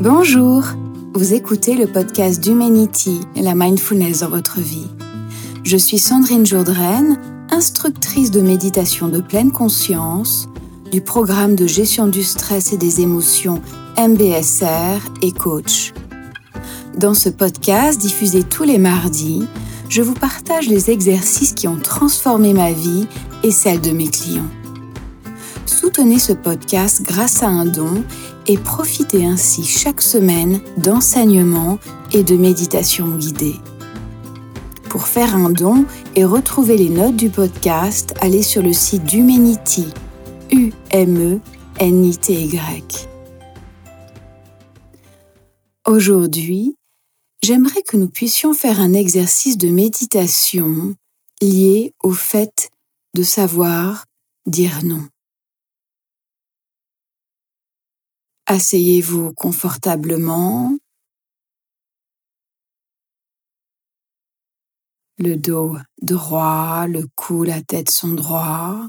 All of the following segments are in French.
Bonjour, vous écoutez le podcast d'Humanity, la mindfulness dans votre vie. Je suis Sandrine Jourdraine, instructrice de méditation de pleine conscience du programme de gestion du stress et des émotions MBSR et coach. Dans ce podcast diffusé tous les mardis, je vous partage les exercices qui ont transformé ma vie et celle de mes clients. Soutenez ce podcast grâce à un don et profitez ainsi chaque semaine d'enseignements et de méditations guidées. Pour faire un don et retrouver les notes du podcast, allez sur le site d'Humanity, U-M-E-N-I-T-Y. Aujourd'hui, j'aimerais que nous puissions faire un exercice de méditation lié au fait de savoir dire non. Asseyez-vous confortablement, le dos droit, le cou, la tête sont droits,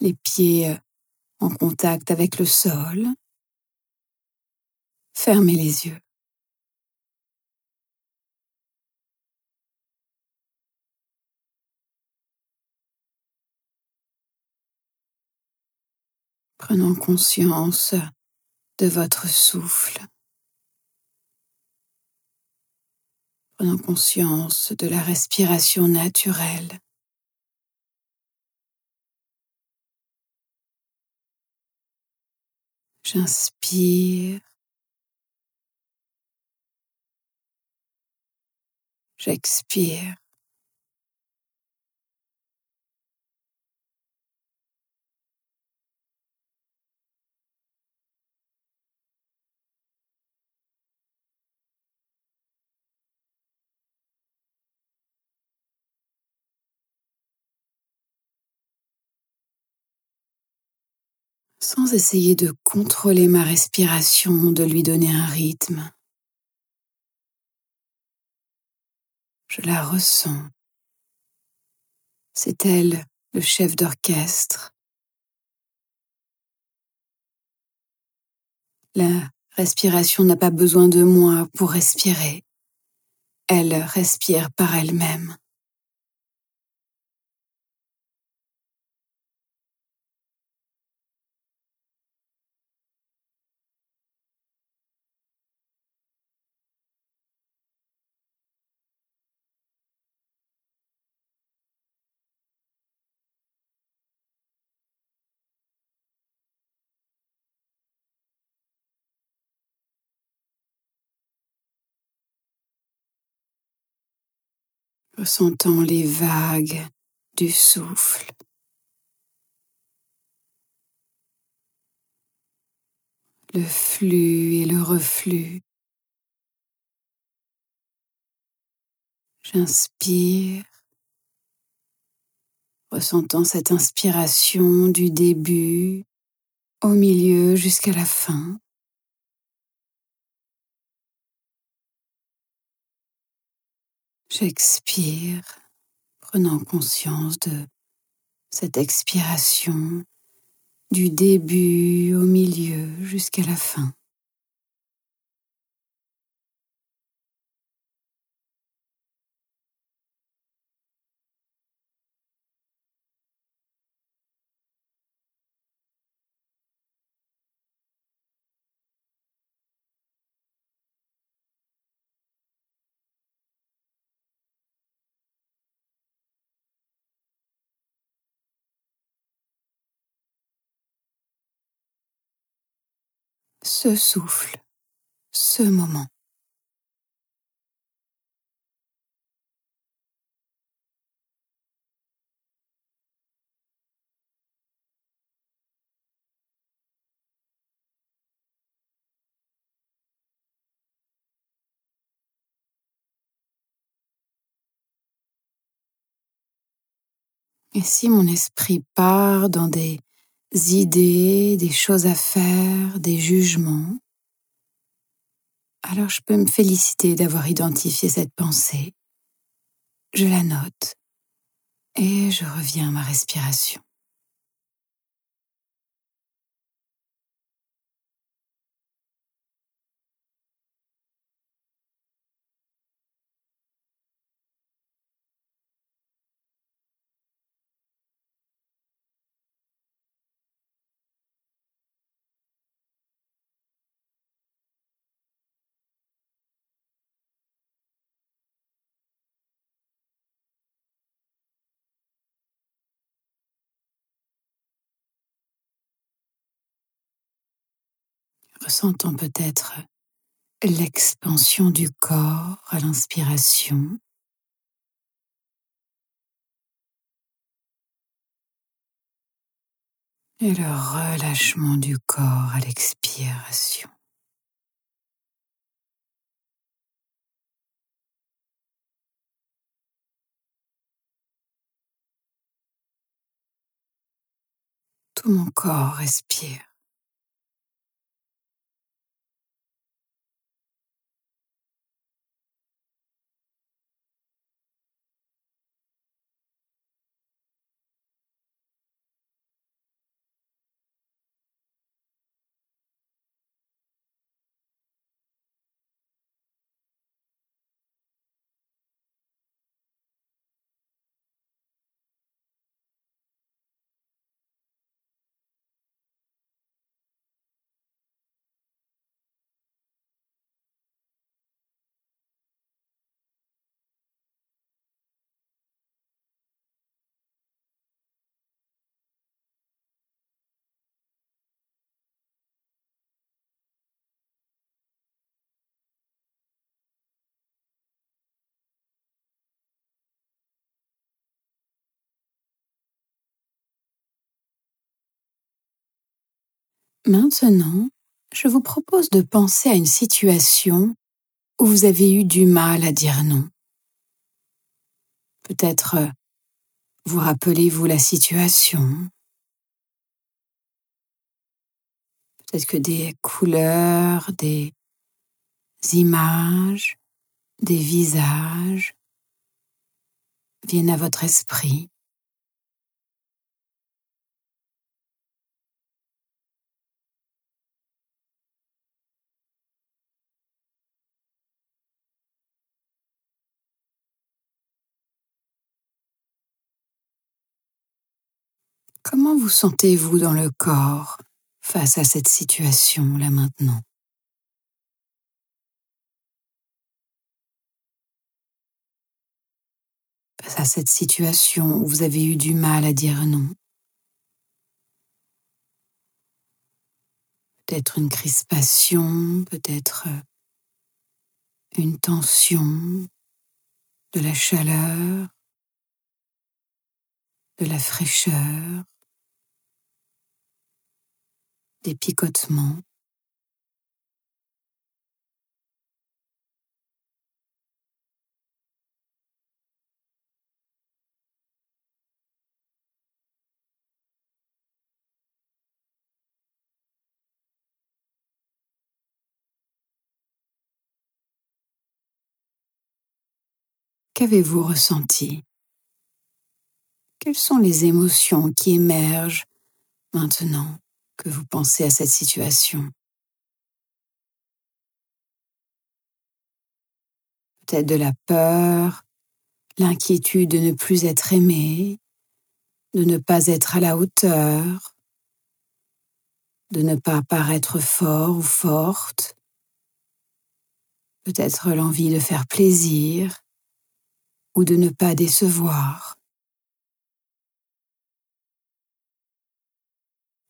les pieds en contact avec le sol. Fermez les yeux. Prenons conscience de votre souffle. Prenons conscience de la respiration naturelle. J'inspire. J'expire. Sans essayer de contrôler ma respiration, de lui donner un rythme. Je la ressens. C'est elle, le chef d'orchestre. La respiration n'a pas besoin de moi pour respirer. Elle respire par elle-même. Ressentant les vagues du souffle. Le flux et le reflux. J'inspire, ressentant cette inspiration du début au milieu jusqu'à la fin. J'expire, prenant conscience de cette expiration du début au milieu jusqu'à la fin. Ce souffle, ce moment. Et si mon esprit part dans des idées, des choses à faire, des jugements, alors je peux me féliciter d'avoir identifié cette pensée. Je la note et je reviens à ma respiration. Ressentant peut-être l'expansion du corps à l'inspiration. Et le relâchement du corps à l'expiration. Tout mon corps respire. Maintenant, je vous propose de penser à une situation où vous avez eu du mal à dire non. Peut-être euh, vous rappelez-vous la situation. Peut-être que des couleurs, des images, des visages viennent à votre esprit. Comment vous sentez-vous dans le corps face à cette situation là maintenant? Face à cette situation où vous avez eu du mal à dire non. Peut-être une crispation, peut-être une tension, de la chaleur, de la fraîcheur, des picotements. Qu'avez-vous ressenti? Quelles sont les émotions qui émergent maintenant? Que vous pensez à cette situation. Peut-être de la peur, l'inquiétude de ne plus être aimé, de ne pas être à la hauteur, de ne pas paraître fort ou forte, peut-être l'envie de faire plaisir ou de ne pas décevoir.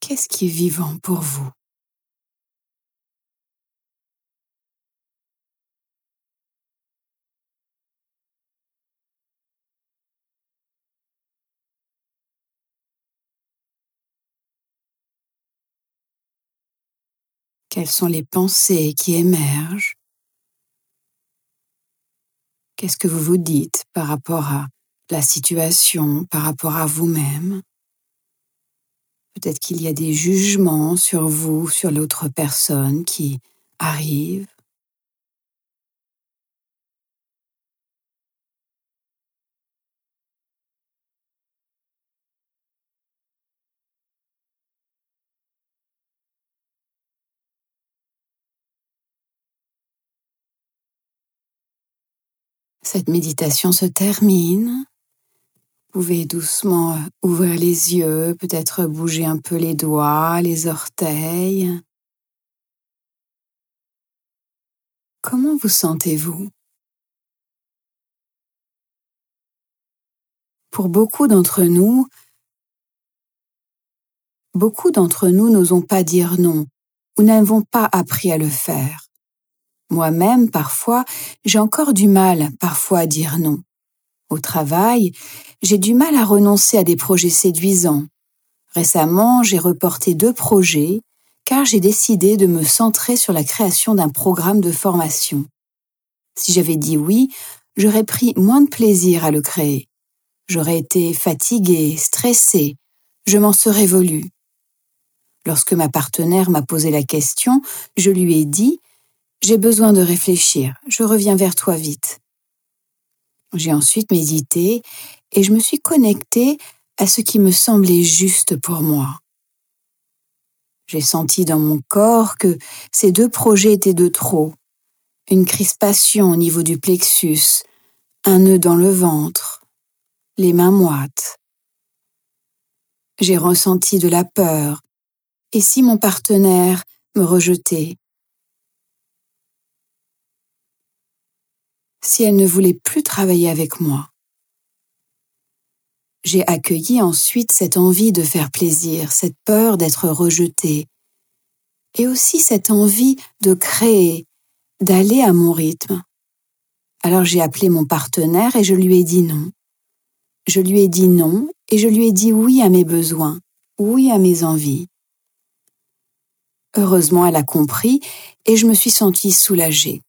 Qu'est-ce qui est vivant pour vous? Quelles sont les pensées qui émergent? Qu'est-ce que vous vous dites par rapport à la situation, par rapport à vous-même? Peut-être qu'il y a des jugements sur vous, sur l'autre personne qui arrivent. Cette méditation se termine pouvez doucement euh, ouvrir les yeux, peut-être bouger un peu les doigts, les orteils. Comment vous sentez-vous? Pour beaucoup d'entre nous, beaucoup d'entre nous n'osons pas dire non ou n'avons pas appris à le faire. Moi-même, parfois, j'ai encore du mal, parfois, à dire non. Au travail, j'ai du mal à renoncer à des projets séduisants. Récemment, j'ai reporté deux projets car j'ai décidé de me centrer sur la création d'un programme de formation. Si j'avais dit oui, j'aurais pris moins de plaisir à le créer. J'aurais été fatiguée, stressée, je m'en serais voulu. Lorsque ma partenaire m'a posé la question, je lui ai dit J'ai besoin de réfléchir, je reviens vers toi vite. J'ai ensuite médité et je me suis connectée à ce qui me semblait juste pour moi. J'ai senti dans mon corps que ces deux projets étaient de trop. Une crispation au niveau du plexus, un nœud dans le ventre, les mains moites. J'ai ressenti de la peur. Et si mon partenaire me rejetait Si elle ne voulait plus travailler avec moi j'ai accueilli ensuite cette envie de faire plaisir, cette peur d'être rejetée, et aussi cette envie de créer, d'aller à mon rythme. Alors j'ai appelé mon partenaire et je lui ai dit non. Je lui ai dit non et je lui ai dit oui à mes besoins, oui à mes envies. Heureusement, elle a compris et je me suis sentie soulagée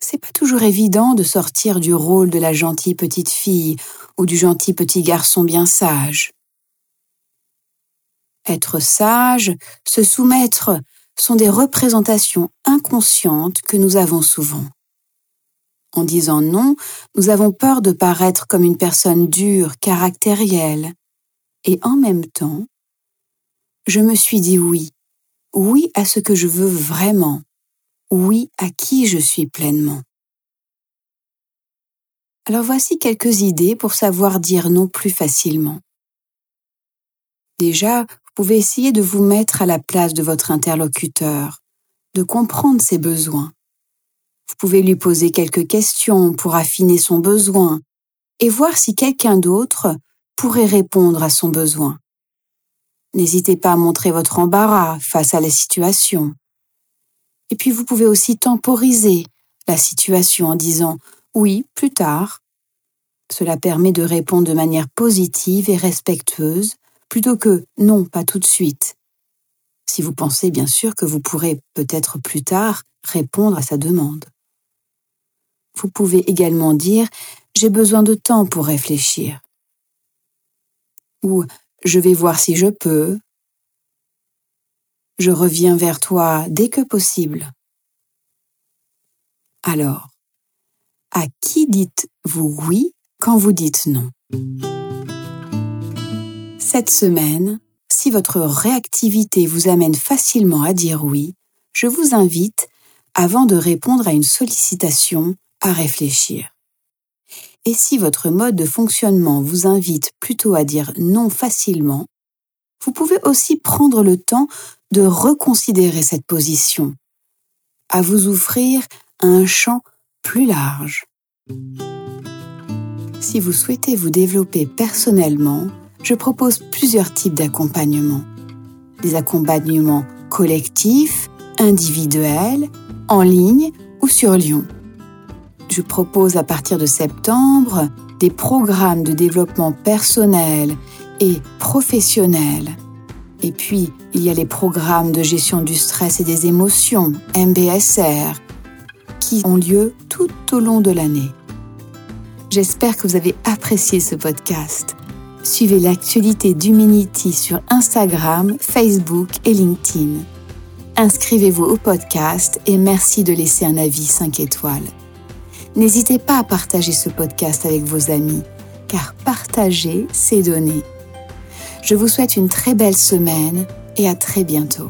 c'est pas toujours évident de sortir du rôle de la gentille petite fille ou du gentil petit garçon bien sage. Être sage, se soumettre, sont des représentations inconscientes que nous avons souvent. En disant non, nous avons peur de paraître comme une personne dure, caractérielle. Et en même temps, je me suis dit oui, oui à ce que je veux vraiment, oui à qui je suis pleinement. Alors voici quelques idées pour savoir dire non plus facilement. Déjà, vous pouvez essayer de vous mettre à la place de votre interlocuteur, de comprendre ses besoins. Vous pouvez lui poser quelques questions pour affiner son besoin et voir si quelqu'un d'autre pourrait répondre à son besoin. N'hésitez pas à montrer votre embarras face à la situation. Et puis vous pouvez aussi temporiser la situation en disant oui plus tard. Cela permet de répondre de manière positive et respectueuse plutôt que non pas tout de suite. Si vous pensez bien sûr que vous pourrez peut-être plus tard répondre à sa demande. Vous pouvez également dire j'ai besoin de temps pour réfléchir. Ou je vais voir si je peux, je reviens vers toi dès que possible. Alors, à qui dites-vous oui quand vous dites non? Cette semaine, si votre réactivité vous amène facilement à dire oui, je vous invite, avant de répondre à une sollicitation, à réfléchir. Et si votre mode de fonctionnement vous invite plutôt à dire non facilement, vous pouvez aussi prendre le temps de reconsidérer cette position, à vous offrir un champ plus large. Si vous souhaitez vous développer personnellement, je propose plusieurs types d'accompagnement. Des accompagnements collectifs, individuels, en ligne ou sur Lyon. Je propose à partir de septembre des programmes de développement personnel et professionnel et puis, il y a les programmes de gestion du stress et des émotions, MBSR, qui ont lieu tout au long de l'année. J'espère que vous avez apprécié ce podcast. Suivez l'actualité d'Humanity sur Instagram, Facebook et LinkedIn. Inscrivez-vous au podcast et merci de laisser un avis 5 étoiles. N'hésitez pas à partager ce podcast avec vos amis, car partager, c'est donner. Je vous souhaite une très belle semaine et à très bientôt.